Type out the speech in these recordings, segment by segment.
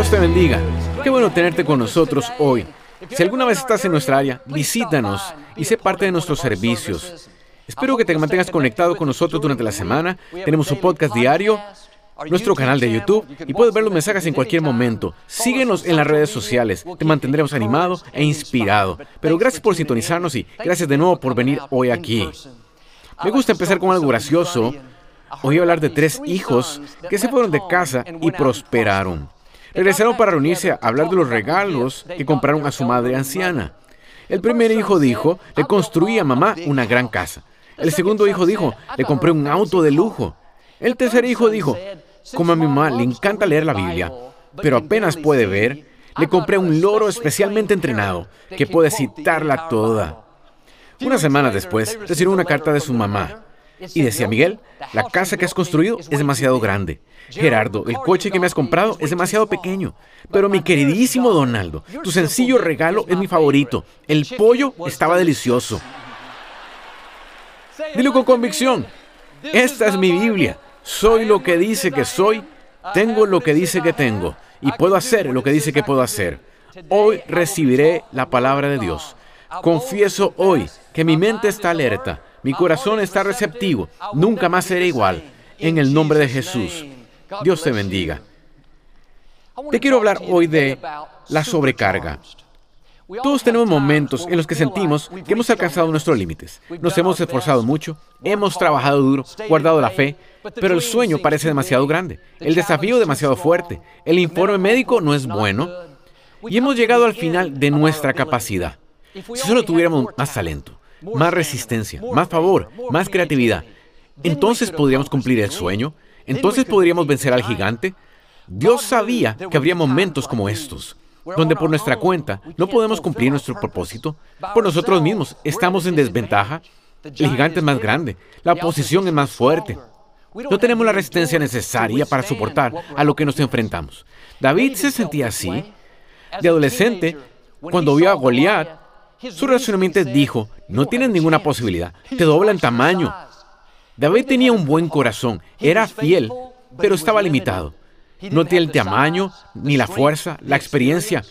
Dios te bendiga. Qué bueno tenerte con nosotros hoy. Si alguna vez estás en nuestra área, visítanos y sé parte de nuestros servicios. Espero que te mantengas conectado con nosotros durante la semana. Tenemos un podcast diario, nuestro canal de YouTube y puedes ver los mensajes en cualquier momento. Síguenos en las redes sociales. Te mantendremos animado e inspirado. Pero gracias por sintonizarnos y gracias de nuevo por venir hoy aquí. Me gusta empezar con algo gracioso. Oí hablar de tres hijos que se fueron de casa y prosperaron. Regresaron para reunirse a hablar de los regalos que compraron a su madre anciana. El primer hijo dijo, le construí a mamá una gran casa. El segundo hijo dijo, le compré un auto de lujo. El tercer hijo dijo, como a mi mamá le encanta leer la Biblia, pero apenas puede ver, le compré un loro especialmente entrenado que puede citarla toda. Una semana después, recibió una carta de su mamá y decía, Miguel, la casa que has construido es demasiado grande. Gerardo, el coche que me has comprado es demasiado pequeño. Pero mi queridísimo Donaldo, tu sencillo regalo es mi favorito. El pollo estaba delicioso. Dilo con convicción. Esta es mi Biblia. Soy lo que dice que soy, tengo lo que dice que tengo y puedo hacer lo que dice que puedo hacer. Hoy recibiré la palabra de Dios. Confieso hoy que mi mente está alerta mi corazón está receptivo. Nunca más seré igual. En el nombre de Jesús. Dios te bendiga. Te quiero hablar hoy de la sobrecarga. Todos tenemos momentos en los que sentimos que hemos alcanzado nuestros límites. Nos hemos esforzado mucho, hemos trabajado duro, guardado la fe, pero el sueño parece demasiado grande, el desafío demasiado fuerte, el informe médico no es bueno. y hemos llegado al final de nuestra capacidad. Si solo tuviéramos más talento, más resistencia, más favor, más creatividad. Entonces podríamos cumplir el sueño, entonces podríamos vencer al gigante. Dios sabía que habría momentos como estos, donde por nuestra cuenta no podemos cumplir nuestro propósito, por nosotros mismos estamos en desventaja, el gigante es más grande, la oposición es más fuerte. No tenemos la resistencia necesaria para soportar a lo que nos enfrentamos. David se sentía así. De adolescente, cuando vio a Goliat, su razonamiento dijo, no tienen ninguna posibilidad, te doblan tamaño. David tenía un buen corazón, era fiel, pero estaba limitado. No tiene el tamaño, ni la fuerza, la experiencia.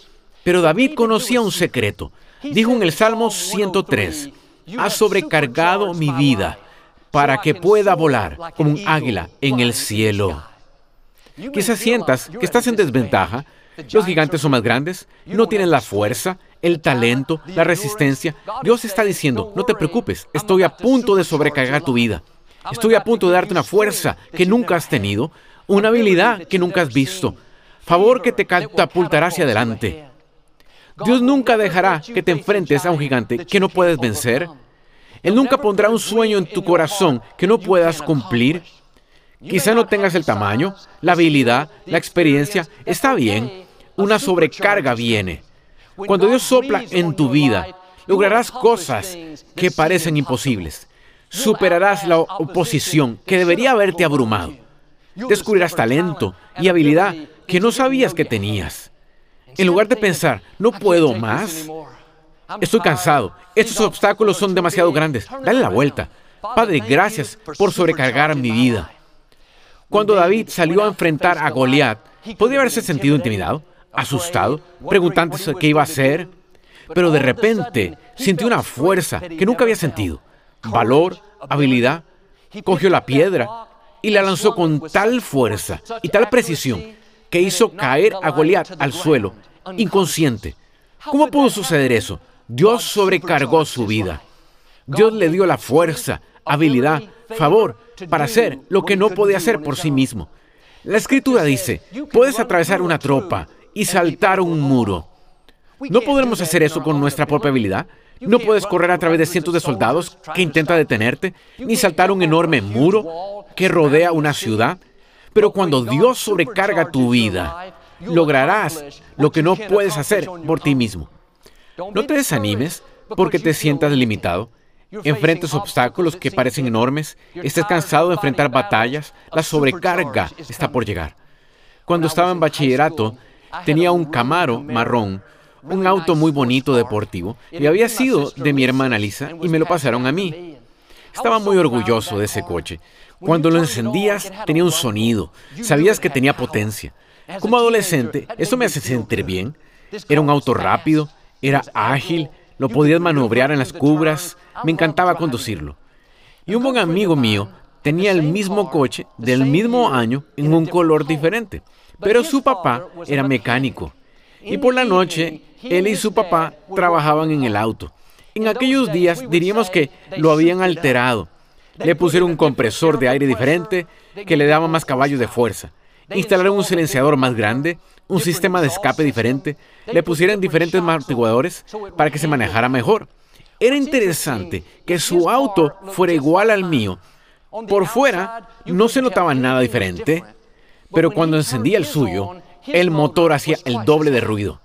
Pero David conocía un secreto. Dijo en el Salmo 103, has sobrecargado mi vida para que pueda volar como un águila en el cielo. Quizás sientas que estás en desventaja. Los gigantes son más grandes, no tienen la fuerza, el talento, la resistencia. Dios está diciendo, no te preocupes, estoy a punto de sobrecargar tu vida. Estoy a punto de darte una fuerza que nunca has tenido, una habilidad que nunca has visto, favor que te catapultará hacia adelante. Dios nunca dejará que te enfrentes a un gigante que no puedes vencer. Él nunca pondrá un sueño en tu corazón que no puedas cumplir. Quizá no tengas el tamaño, la habilidad, la experiencia. Está bien. Una sobrecarga viene. Cuando Dios sopla en tu vida, lograrás cosas que parecen imposibles. Superarás la oposición que debería haberte abrumado. Descubrirás talento y habilidad que no sabías que tenías. En lugar de pensar, no puedo más, estoy cansado, estos obstáculos son demasiado grandes, dale la vuelta. Padre, gracias por sobrecargar mi vida. Cuando David salió a enfrentar a Goliat, ¿podría haberse sentido intimidado? Asustado, preguntándose qué iba a hacer, pero de repente sintió una fuerza que nunca había sentido, valor, habilidad, cogió la piedra y la lanzó con tal fuerza y tal precisión que hizo caer a Goliat al suelo, inconsciente. ¿Cómo pudo suceder eso? Dios sobrecargó su vida. Dios le dio la fuerza, habilidad, favor para hacer lo que no podía hacer por sí mismo. La escritura dice, puedes atravesar una tropa, y saltar un muro. No podremos hacer eso con nuestra propia habilidad. No puedes correr a través de cientos de soldados que intentan detenerte, ni saltar un enorme muro que rodea una ciudad. Pero cuando Dios sobrecarga tu vida, lograrás lo que no puedes hacer por ti mismo. No te desanimes porque te sientas limitado. Enfrentes obstáculos que parecen enormes, estés cansado de enfrentar batallas, la sobrecarga está por llegar. Cuando estaba en bachillerato, tenía un Camaro marrón, un auto muy bonito deportivo, y había sido de mi hermana Lisa y me lo pasaron a mí. Estaba muy orgulloso de ese coche. Cuando lo encendías tenía un sonido, sabías que tenía potencia. Como adolescente, eso me hace sentir bien. Era un auto rápido, era ágil, lo podías manobrear en las cubras, me encantaba conducirlo. Y un buen amigo mío tenía el mismo coche del mismo año en un color. diferente, pero su papá era mecánico. Y por la noche, él y su papá trabajaban en el auto. En aquellos días diríamos que lo habían alterado. Le pusieron un compresor de aire diferente que le daba más caballos de fuerza. Instalaron un silenciador más grande, un sistema de escape diferente, le pusieron diferentes amortiguadores para que se manejara mejor. Era interesante que su auto fuera igual al mío. Por fuera no se notaba nada diferente, pero cuando encendía el suyo, el motor hacía el doble de ruido.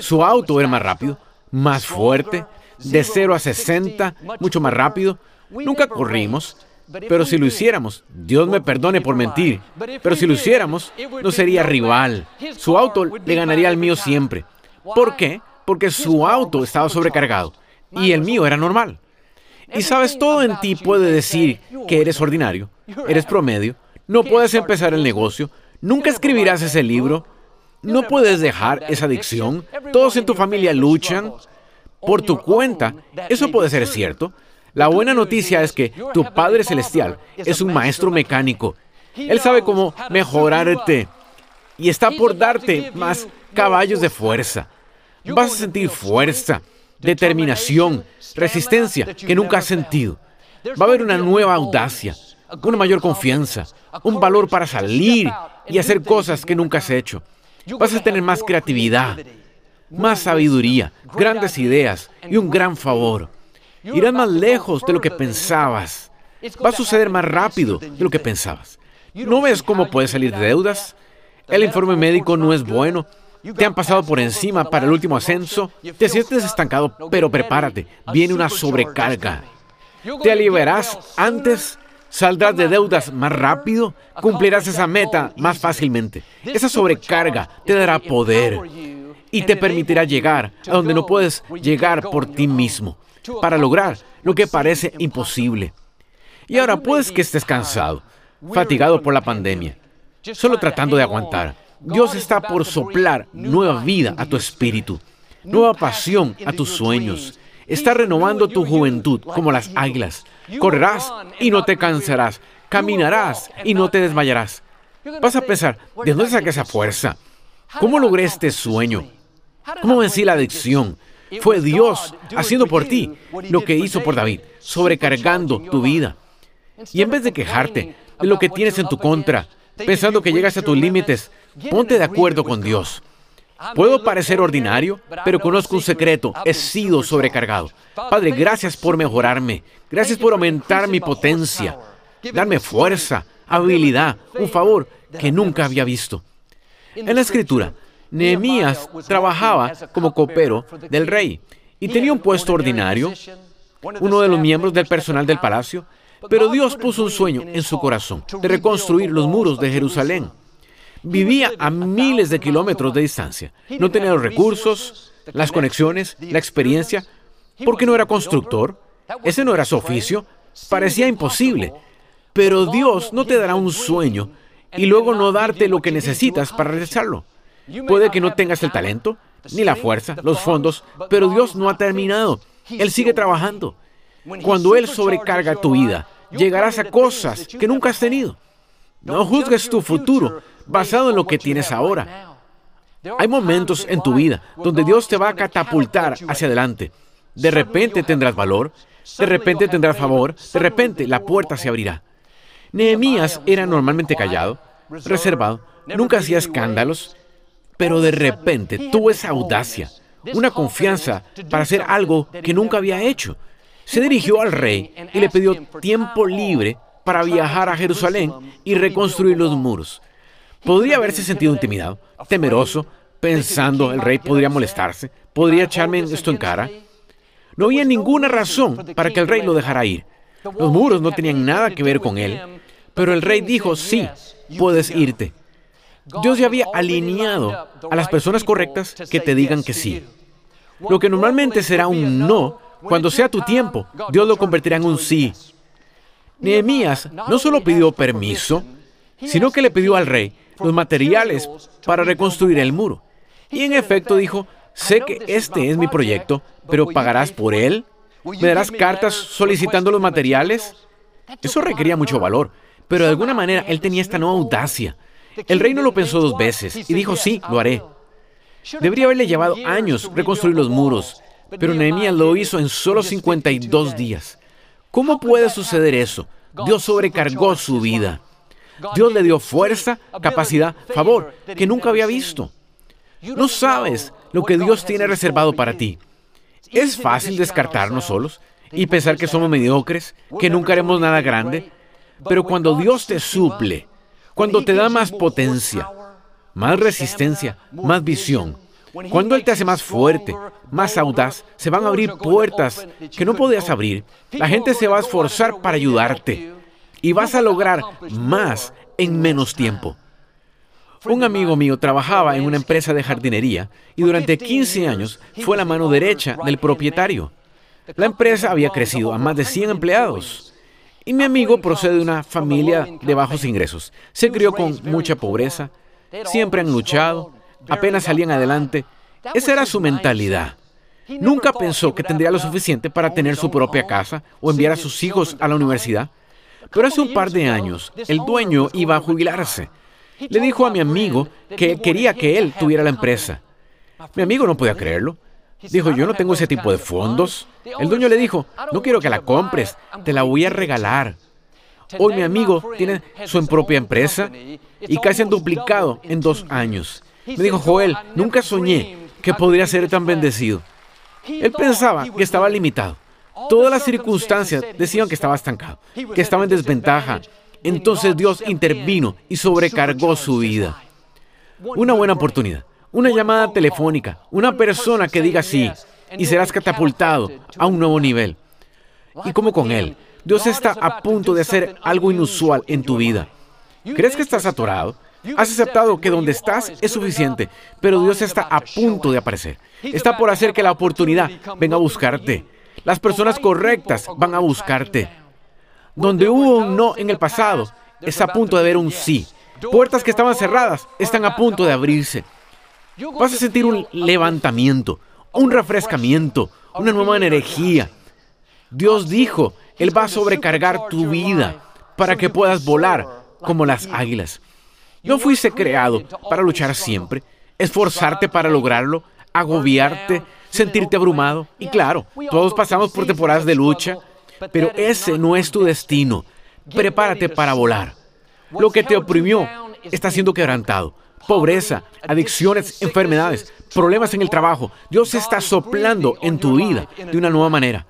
Su auto era más rápido, más fuerte, de 0 a 60, mucho más rápido. Nunca corrimos, pero si lo hiciéramos, Dios me perdone por mentir, pero si lo hiciéramos, no sería rival. Su auto le ganaría al mío siempre. ¿Por qué? Porque su auto estaba sobrecargado y el mío era normal. Y sabes, todo en ti puede decir que eres ordinario, eres promedio, no puedes empezar el negocio, nunca escribirás ese libro, no puedes dejar esa adicción, todos en tu familia luchan por tu cuenta. Eso puede ser cierto, la buena noticia es que tu Padre Celestial es un maestro mecánico. Él sabe cómo mejorarte y está por darte más caballos de fuerza. Vas a sentir fuerza, determinación, resistencia que nunca has sentido. Va a haber una nueva audacia, una mayor confianza, un valor para salir y hacer cosas que nunca has hecho. Vas a tener más creatividad, más sabiduría, grandes ideas y un gran favor. Irás más lejos de lo que pensabas. Va a suceder más rápido de lo que pensabas. ¿No ves cómo puedes salir de deudas? El informe médico no es bueno. Te han pasado por encima para el último ascenso. Te sientes estancado, pero prepárate. Viene una sobrecarga. Te aliviarás antes. Saldrás de deudas más rápido. Cumplirás esa meta más fácilmente. Esa sobrecarga te dará poder y te permitirá llegar a donde no puedes llegar por ti mismo para lograr lo que parece imposible. Y ahora puedes que estés cansado, fatigado por la pandemia, solo tratando de aguantar. Dios está por soplar nueva vida a tu espíritu, nueva pasión a tus sueños. Está renovando tu juventud como las águilas. Correrás y no te cansarás. Caminarás y no te desmayarás. Vas a pensar, ¿de dónde saqué esa fuerza? ¿Cómo logré este sueño? ¿Cómo vencí la adicción? Fue Dios haciendo por ti lo que hizo por David, sobrecargando tu vida. Y en vez de quejarte de lo que tienes en tu contra, pensando que llegas a tus límites, ponte de acuerdo con Dios. Puedo parecer ordinario, pero conozco un secreto. He sido sobrecargado. Padre, gracias por mejorarme. Gracias por aumentar mi potencia. Darme fuerza, habilidad, un favor que nunca había visto. En la escritura, Nehemías trabajaba como copero del rey y tenía un puesto ordinario, uno de los miembros del personal del palacio, pero Dios puso un sueño en su corazón de reconstruir los muros de Jerusalén. Vivía a miles de kilómetros de distancia. No tenía los recursos, las conexiones, la experiencia, porque no era constructor. Ese no era su oficio. Parecía imposible. Pero Dios no te dará un sueño y luego no darte lo que necesitas para realizarlo. Puede que no tengas el talento, ni la fuerza, los fondos, pero Dios no ha terminado. Él sigue trabajando. Cuando Él sobrecarga tu vida, llegarás a cosas que nunca has tenido. No juzgues tu futuro basado en lo que tienes ahora. Hay momentos en tu vida donde Dios te va a catapultar hacia adelante. De repente tendrás valor, de repente tendrás favor, de repente la puerta se abrirá. Nehemías era normalmente callado, reservado, nunca hacía escándalos, pero de repente tuvo esa audacia, una confianza para hacer algo que nunca había hecho. Se dirigió al rey y le pidió tiempo libre para viajar a Jerusalén y reconstruir los muros. Podría haberse sentido intimidado, temeroso, pensando el rey podría molestarse, podría echarme esto en cara. No había ninguna razón para que el rey lo dejara ir. Los muros no tenían nada que ver con él, pero el rey dijo, sí, puedes irte. Dios ya había alineado a las personas correctas que te digan que sí. Lo que normalmente será un no, cuando sea tu tiempo, Dios lo convertirá en un sí. Nehemías no solo pidió permiso, sino que le pidió al rey los materiales para reconstruir el muro. Y en efecto dijo, sé que este es mi proyecto, pero ¿pagarás por él? ¿Me darás cartas solicitando los materiales? Eso requería mucho valor, pero de alguna manera él tenía esta nueva audacia. El rey no lo pensó dos veces y dijo, sí, lo haré. Debería haberle llevado años reconstruir los muros, pero Nehemías lo hizo en solo 52 días. ¿Cómo puede suceder eso? Dios sobrecargó su vida. Dios le dio fuerza, capacidad, favor, que nunca había visto. No sabes lo que Dios tiene reservado para ti. Es fácil descartarnos solos y pensar que somos mediocres, que nunca haremos nada grande, pero cuando Dios te suple, cuando te da más potencia, más resistencia, más visión, cuando Él te hace más fuerte, más audaz, se van a abrir puertas que no podías abrir. La gente se va a esforzar para ayudarte y vas a lograr más en menos tiempo. Un amigo mío trabajaba en una empresa de jardinería y durante 15 años fue la mano derecha del propietario. La empresa había crecido a más de 100 empleados. Y mi amigo procede de una familia de bajos ingresos. Se crió con mucha pobreza, siempre han luchado, apenas salían adelante. Esa era su mentalidad. Nunca pensó que tendría lo suficiente para tener su propia casa o enviar a sus hijos a la universidad. Pero hace un par de años, el dueño iba a jubilarse le dijo a mi amigo que quería que él tuviera la empresa. Mi amigo no podía creerlo. Dijo, yo no tengo ese tipo de fondos. El dueño le dijo, no quiero que la compres, te la voy a regalar. Hoy mi amigo tiene su propia empresa y casi han duplicado en dos años. Me dijo, Joel, nunca soñé que podría ser tan bendecido. Él pensaba que estaba limitado. Todas las circunstancias decían que estaba estancado, que estaba en desventaja, entonces Dios intervino y sobrecargó su vida. Una buena oportunidad, una llamada telefónica, una persona que diga sí y serás catapultado a un nuevo nivel. Y como con Él, Dios está a punto de hacer algo inusual en tu vida. ¿Crees que estás atorado? Has aceptado que donde estás es suficiente, pero Dios está a punto de aparecer. Está por hacer que la oportunidad venga a buscarte. Las personas correctas van a buscarte. Donde hubo un no en el pasado, es a punto de haber un sí. Puertas que estaban cerradas están a punto de abrirse. Vas a sentir un levantamiento, un refrescamiento, una nueva energía. Dios dijo, Él va a sobrecargar tu vida para que puedas volar como las águilas. No fuiste creado para luchar siempre, esforzarte para lograrlo, agobiarte, sentirte abrumado. Y claro, todos pasamos por temporadas de lucha, pero ese no es tu destino. Prepárate para volar. Lo que te oprimió está siendo quebrantado. Pobreza, adicciones, enfermedades, problemas en el trabajo. Dios está soplando en tu vida de una nueva manera.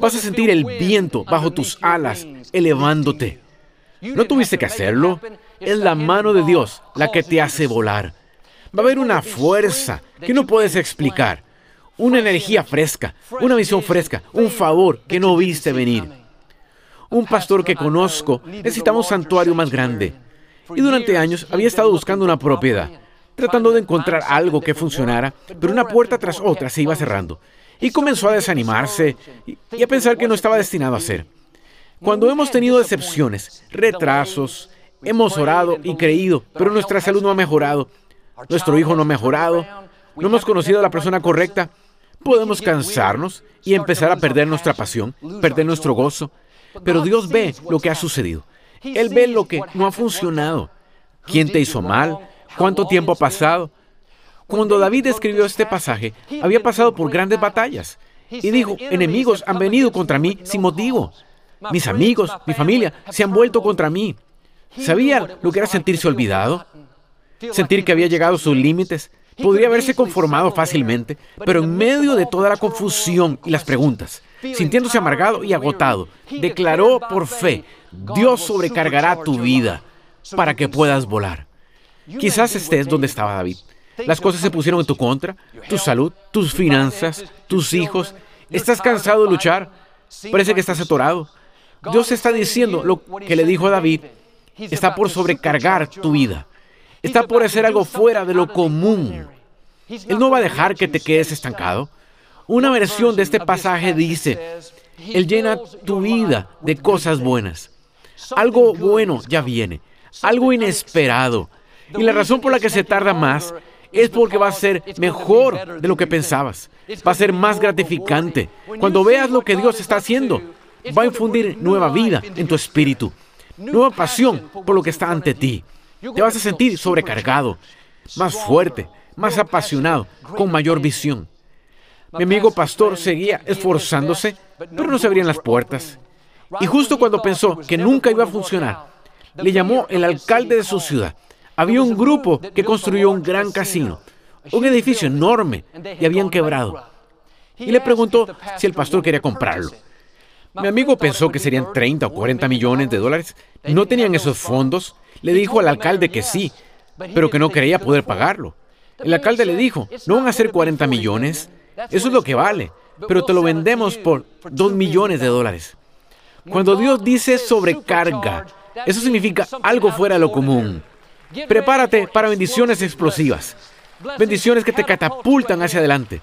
Vas a sentir el viento bajo tus alas, elevándote. No tuviste que hacerlo. Es la mano de Dios la que te hace volar. Va a haber una fuerza que no puedes explicar una energía fresca, una visión fresca, un favor que no viste venir. Un pastor que conozco necesitaba un santuario más grande y durante años había estado buscando una propiedad, tratando de encontrar algo que funcionara, pero una puerta tras otra se iba cerrando y comenzó a desanimarse y a pensar que no estaba destinado a ser. Cuando hemos tenido decepciones, retrasos, hemos orado y creído, pero nuestra salud no ha mejorado, nuestro hijo no ha mejorado, no hemos conocido a la persona correcta, Podemos cansarnos y empezar a perder nuestra pasión, perder nuestro gozo, pero Dios ve lo que ha sucedido. Él ve lo que no ha funcionado. ¿Quién te hizo mal? ¿Cuánto tiempo ha pasado? Cuando David escribió este pasaje, había pasado por grandes batallas y dijo, enemigos han venido contra mí sin motivo. Mis amigos, mi familia, se han vuelto contra mí. ¿Sabía lo que era sentirse olvidado? Sentir que había llegado a sus límites, Podría haberse conformado fácilmente, pero en medio de toda la confusión y las preguntas, sintiéndose amargado y agotado, declaró por fe, Dios sobrecargará tu vida para que puedas volar. Quizás estés donde estaba David. Las cosas se pusieron en tu contra, tu salud, tus finanzas, tus hijos. ¿Estás cansado de luchar? Parece que estás atorado. Dios está diciendo lo que le dijo a David. Está por sobrecargar tu vida. Está por hacer algo fuera de lo común. Él no va a dejar que te quedes estancado. Una versión de este pasaje dice, Él llena tu vida de cosas buenas. Algo bueno ya viene, algo inesperado. Y la razón por la que se tarda más es porque va a ser mejor de lo que pensabas. Va a ser más gratificante. Cuando veas lo que Dios está haciendo, va a infundir nueva vida en tu espíritu, nueva pasión por lo que está ante ti. Te vas a sentir sobrecargado, más fuerte, más apasionado, con mayor visión. Mi amigo pastor seguía esforzándose, pero no se abrían las puertas. Y justo cuando pensó que nunca iba a funcionar, le llamó el alcalde de su ciudad. Había un grupo que construyó un gran casino, un edificio enorme, y habían quebrado. Y le preguntó si el pastor quería comprarlo. Mi amigo pensó que serían 30 o 40 millones de dólares. No tenían esos fondos. Le dijo al alcalde que sí, pero que no creía poder pagarlo. El alcalde le dijo, no van a ser 40 millones, eso es lo que vale, pero te lo vendemos por 2 millones de dólares. Cuando Dios dice sobrecarga, eso significa algo fuera de lo común. Prepárate para bendiciones explosivas, bendiciones que te catapultan hacia adelante.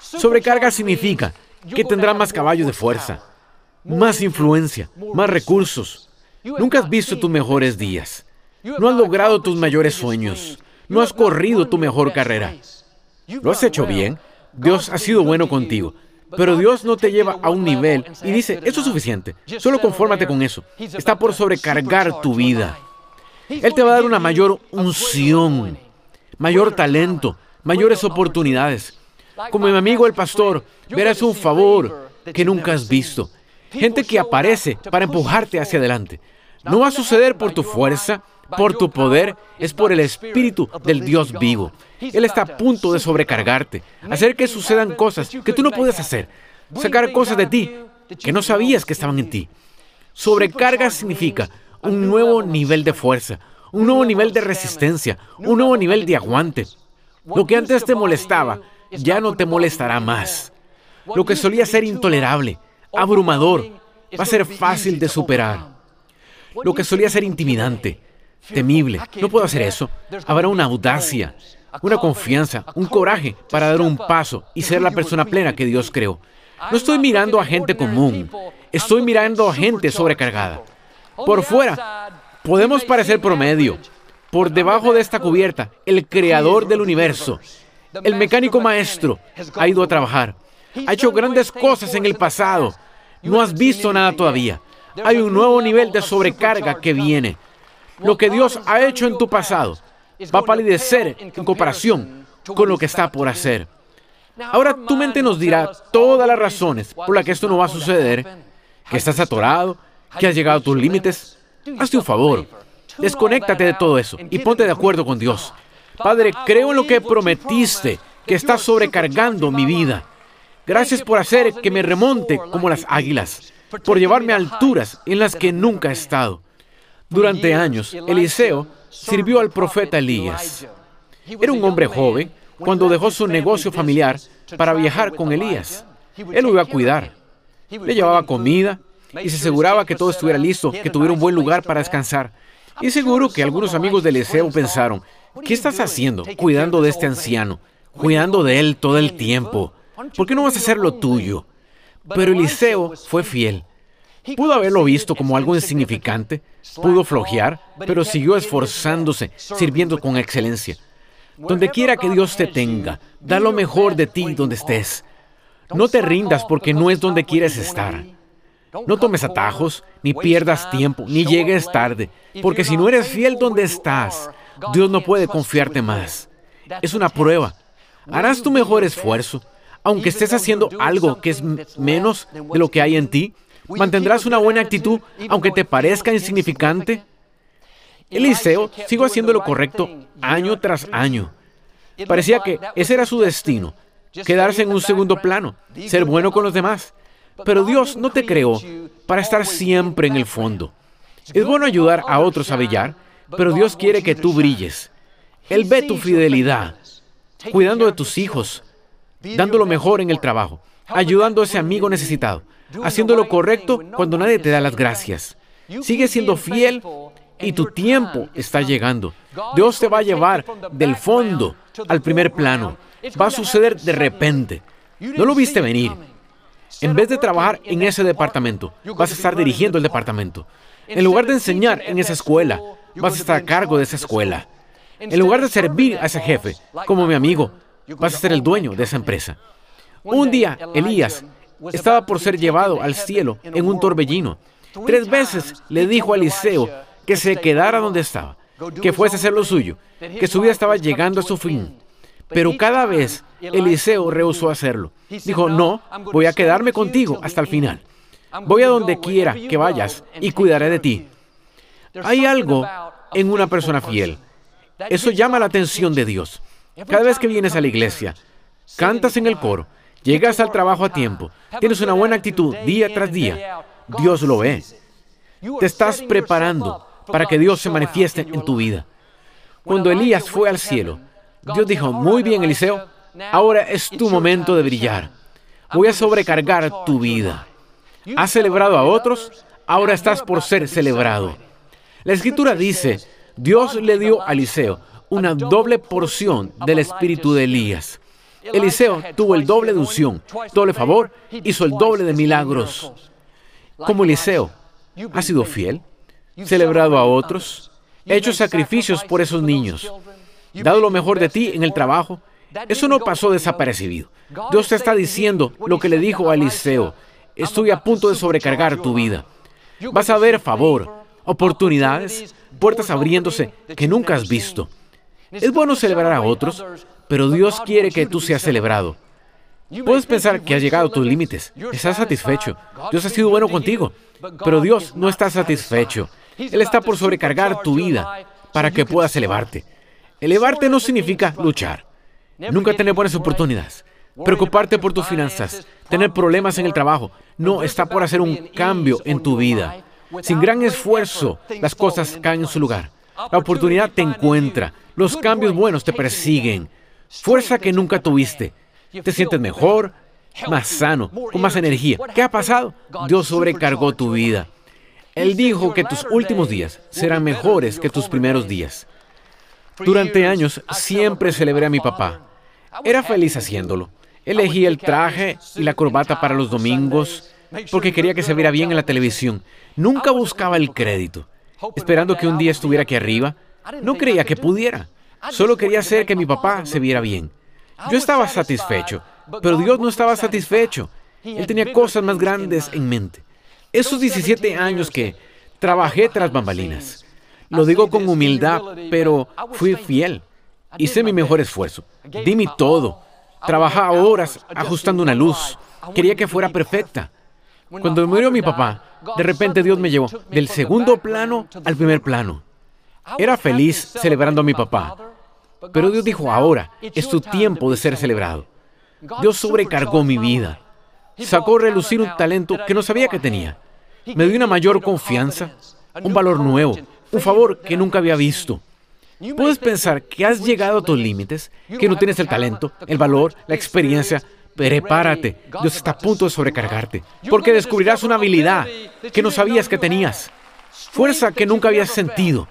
Sobrecarga significa que tendrás más caballos de fuerza, más influencia, más recursos. Nunca has visto tus mejores días. No has logrado tus mayores sueños. No has corrido tu mejor carrera. Lo has hecho bien. Dios ha sido bueno contigo. Pero Dios no te lleva a un nivel y dice, eso es suficiente. Solo confórmate con eso. Está por sobrecargar tu vida. Él te va a dar una mayor unción, mayor talento, mayores oportunidades. Como mi amigo el pastor, verás un favor que nunca has visto. Gente que aparece para empujarte hacia adelante. No va a suceder por tu fuerza, por tu poder, es por el Espíritu del Dios vivo. Él está a punto de sobrecargarte, hacer que sucedan cosas que tú no puedes hacer, sacar cosas de ti que no sabías que estaban en ti. Sobrecarga significa un nuevo nivel de fuerza, un nuevo nivel de resistencia, un nuevo nivel de aguante. Lo que antes te molestaba ya no te molestará más. Lo que solía ser intolerable, abrumador, va a ser fácil de superar. Lo que solía ser intimidante, temible, no puedo hacer eso. Habrá una audacia, una confianza, un coraje para dar un paso y ser la persona plena que Dios creó. No estoy mirando a gente común, estoy mirando a gente sobrecargada. Por fuera, podemos parecer promedio. Por debajo de esta cubierta, el creador del universo, el mecánico maestro, ha ido a trabajar. Ha hecho grandes cosas en el pasado. No has visto nada todavía. Hay un nuevo nivel de sobrecarga que viene. Lo que Dios ha hecho en tu pasado va a palidecer en comparación con lo que está por hacer. Ahora tu mente nos dirá todas las razones por las que esto no va a suceder, que estás atorado, que has llegado a tus límites. Hazte un favor, desconéctate de todo eso y ponte de acuerdo con Dios. Padre, creo en lo que prometiste, que estás sobrecargando mi vida. Gracias por hacer que me remonte como las águilas, por llevarme a alturas en las que nunca he estado. Durante años, Eliseo sirvió al profeta Elías. Era un hombre joven cuando dejó su negocio familiar para viajar con Elías. Él lo iba a cuidar. Le llevaba comida y se aseguraba que todo estuviera listo, que tuviera un buen lugar para descansar. Y seguro que algunos amigos de Eliseo pensaron, ¿qué estás haciendo cuidando de este anciano? Cuidando de él todo el tiempo. ¿Por qué no vas a hacer lo tuyo? Pero Eliseo fue fiel. Pudo haberlo visto como algo insignificante, pudo flojear, pero siguió esforzándose, sirviendo con excelencia. Donde quiera que Dios te tenga, da lo mejor de ti donde estés. No te rindas porque no es donde quieres estar. No tomes atajos, ni pierdas tiempo, ni llegues tarde, porque si no eres fiel donde estás, Dios no puede confiarte más. Es una prueba. Harás tu mejor esfuerzo, aunque estés haciendo algo que es menos de lo que hay en ti, ¿Mantendrás una buena actitud aunque te parezca insignificante? Eliseo siguió haciendo lo correcto año tras año. Parecía que ese era su destino, quedarse en un segundo plano, ser bueno con los demás. Pero Dios no te creó para estar siempre en el fondo. Es bueno ayudar a otros a brillar, pero Dios quiere que tú brilles. Él ve tu fidelidad, cuidando de tus hijos, dando lo mejor en el trabajo, ayudando a ese amigo necesitado, haciendo lo correcto cuando nadie te da las gracias. Sigue siendo fiel y tu tiempo está llegando. Dios te va a llevar del fondo al primer plano. Va a suceder de repente. No lo viste venir. En vez de trabajar en ese departamento, vas a estar dirigiendo el departamento. En lugar de enseñar en esa escuela, vas a estar a cargo de esa escuela. En lugar de servir a ese jefe, como mi amigo, vas a ser el dueño de esa empresa. Un día, Elías estaba por ser llevado al cielo en un torbellino. Tres veces le dijo a Eliseo que se quedara donde estaba, que fuese a hacer lo suyo, que su vida estaba llegando a su fin. Pero cada vez Eliseo rehusó hacerlo. Dijo, no, voy a quedarme contigo hasta el final. Voy a donde quiera que vayas y cuidaré de ti. Hay algo en una persona fiel. Eso llama la atención de Dios. Cada vez que vienes a la iglesia, cantas en el coro, llegas al trabajo a tiempo, tienes una buena actitud día tras día, Dios lo ve. Te estás preparando para que Dios se manifieste en tu vida. Cuando Elías fue al cielo, Dios dijo, muy bien, Eliseo, ahora es tu momento de brillar. Voy a sobrecargar tu vida. ¿Has celebrado a otros? Ahora estás por ser celebrado. La escritura dice, Dios le dio a Eliseo una doble porción del espíritu de Elías. Eliseo tuvo el doble de unción, doble favor, hizo el doble de milagros. Como Eliseo, ¿ha sido fiel? ¿Celebrado a otros? hecho sacrificios por esos niños? ¿Dado lo mejor de ti en el trabajo? Eso no pasó desapercibido. Dios te está diciendo lo que le dijo a Eliseo. Estoy a punto de sobrecargar tu vida. Vas a ver favor, oportunidades, puertas abriéndose que nunca has visto. Es bueno celebrar a otros, pero Dios quiere que tú seas celebrado. Puedes pensar que has llegado a tus límites, estás satisfecho, Dios ha sido bueno contigo, pero Dios no está satisfecho. Él está por sobrecargar tu vida para que puedas elevarte. Elevarte no significa luchar, nunca tener buenas oportunidades, preocuparte por tus finanzas, tener problemas en el trabajo. No, está por hacer un cambio en tu vida. Sin gran esfuerzo, las cosas caen en su lugar. La oportunidad te encuentra, los cambios buenos te persiguen. Fuerza que nunca tuviste. Te sientes mejor, más sano, con más energía. ¿Qué ha pasado? Dios sobrecargó tu vida. Él dijo que tus últimos días serán mejores que tus primeros días. Durante años siempre celebré a mi papá. Era feliz haciéndolo. Elegí el traje y la corbata para los domingos porque quería que se viera bien en la televisión. Nunca buscaba el crédito, esperando que un día estuviera aquí arriba. No creía que pudiera. Solo quería hacer que mi papá se viera bien. Yo estaba satisfecho, pero Dios no estaba satisfecho. Él tenía cosas más grandes en mente. Esos 17 años que trabajé tras bambalinas. Lo digo con humildad, pero fui fiel. Hice mi mejor esfuerzo. Di mi todo. Trabajaba horas ajustando una luz. Quería que fuera perfecta. Cuando murió mi papá, de repente Dios me llevó del segundo plano al primer plano. Era feliz celebrando a mi papá, pero Dios dijo, ahora es tu tiempo de ser celebrado. Dios sobrecargó mi vida. Sacó a relucir un talento que no sabía que tenía. Me dio una mayor confianza, un valor nuevo, un favor que nunca había visto. Puedes pensar que has llegado a tus límites, que no tienes el talento, el valor, la experiencia. Prepárate, Dios está a punto de sobrecargarte, porque descubrirás una habilidad que no sabías que tenías, fuerza que nunca habías sentido,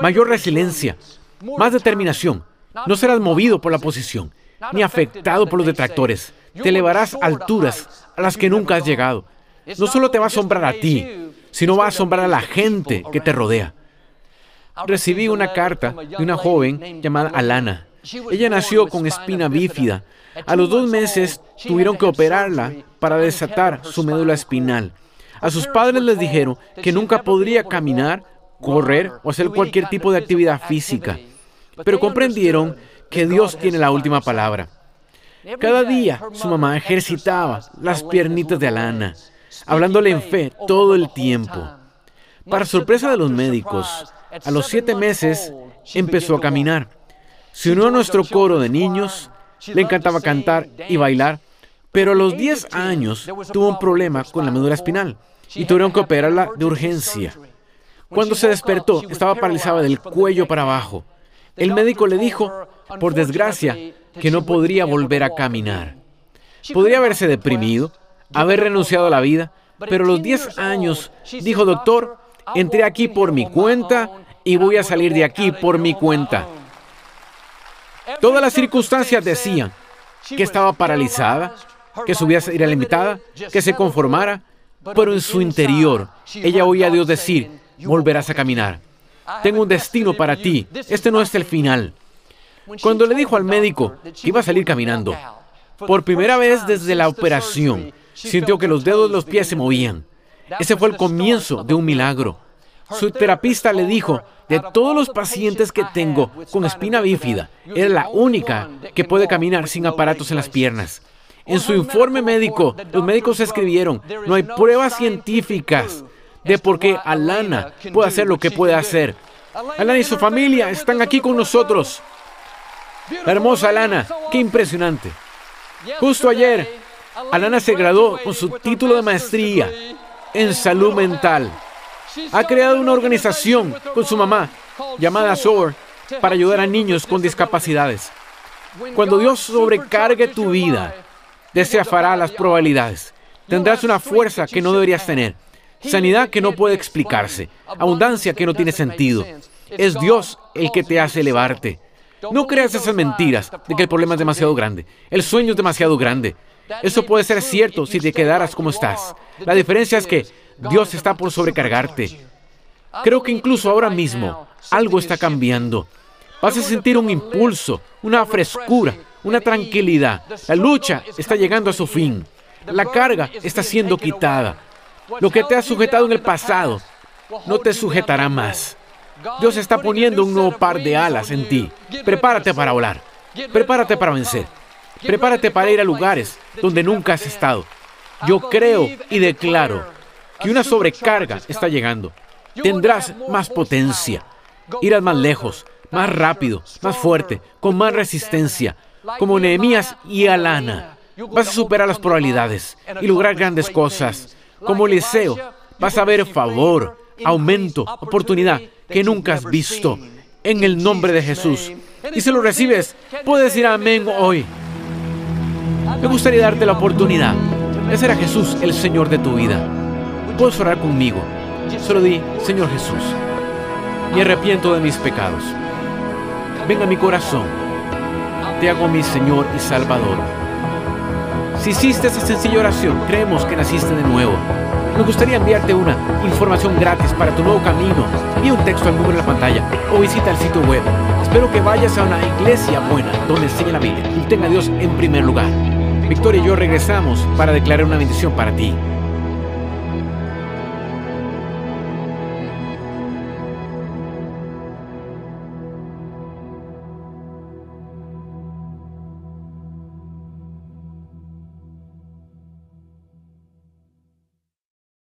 mayor resiliencia, más determinación. No serás movido por la posición, ni afectado por los detractores. Te elevarás a alturas a las que nunca has llegado. No solo te va a asombrar a ti, sino va a asombrar a la gente que te rodea. Recibí una carta de una joven llamada Alana. Ella nació con espina bífida. A los dos meses tuvieron que operarla para desatar su médula espinal. A sus padres les dijeron que nunca podría caminar, correr o hacer cualquier tipo de actividad física. Pero comprendieron que Dios tiene la última palabra. Cada día su mamá ejercitaba las piernitas de Alana, hablándole en fe todo el tiempo. Para sorpresa de los médicos, a los siete meses empezó a caminar. Se unió a nuestro coro de niños, le encantaba cantar y bailar. Pero a los 10 años tuvo un problema con la médula espinal y tuvieron que operarla de urgencia. Cuando se despertó, estaba paralizada del cuello para abajo. El médico le dijo, por desgracia, que no podría volver a caminar. Podría haberse deprimido, haber renunciado a la vida, pero a los 10 años dijo, doctor, entré aquí por mi cuenta y voy a salir de aquí por mi cuenta. Todas las circunstancias decían que estaba paralizada, que su vida sería limitada, que se conformara, pero en su interior ella oía a Dios decir, volverás a caminar. Tengo un destino para ti, este no es el final. Cuando le dijo al médico que iba a salir caminando, por primera vez desde la operación, sintió que los dedos de los pies se movían. Ese fue el comienzo de un milagro. Su terapista le dijo, de todos los pacientes que tengo con espina bífida, era la única que puede caminar sin aparatos en las piernas. En su informe médico, los médicos escribieron, no hay pruebas científicas de por qué Alana puede hacer lo que puede hacer. Alana y su familia están aquí con nosotros. La hermosa Alana, qué impresionante. Justo ayer, Alana se graduó con su título de maestría en salud mental. Ha creado una organización con su mamá llamada SOAR para ayudar a niños con discapacidades. Cuando Dios sobrecargue tu vida, desafiará las probabilidades. Tendrás una fuerza que no deberías tener, sanidad que no puede explicarse, abundancia que no tiene sentido. Es Dios el que te hace elevarte. No creas esas mentiras de que el problema es demasiado grande. El sueño es demasiado grande. Eso puede ser cierto si te quedaras como estás. La diferencia es que Dios está por sobrecargarte. Creo que incluso ahora mismo algo está cambiando. Vas a sentir un impulso, una frescura, una tranquilidad. La lucha está llegando a su fin. La carga está siendo quitada. Lo que te ha sujetado en el pasado no te sujetará más. Dios está poniendo un nuevo par de alas en ti. Prepárate para volar. Prepárate para vencer. Prepárate para ir a lugares donde nunca has estado. Yo creo y declaro que una sobrecarga está llegando. Tendrás más potencia. Irás más lejos, más rápido, más fuerte, con más resistencia, como Nehemías y Alana. Vas a superar las probabilidades y lograr grandes cosas. Como Eliseo, vas a ver favor, aumento, oportunidad que nunca has visto. En el nombre de Jesús. Y si lo recibes, puedes decir amén hoy. Me gustaría darte la oportunidad de ser a Jesús el Señor de tu vida. Puedes orar conmigo. Solo di, Señor Jesús, me arrepiento de mis pecados. Venga a mi corazón. Te hago mi Señor y Salvador. Si hiciste esa sencilla oración, creemos que naciste de nuevo. Me gustaría enviarte una información gratis para tu nuevo camino. Envía un texto al número en la pantalla o visita el sitio web. Espero que vayas a una iglesia buena donde enseñe la Biblia y tenga a Dios en primer lugar. Victoria y yo regresamos para declarar una bendición para ti.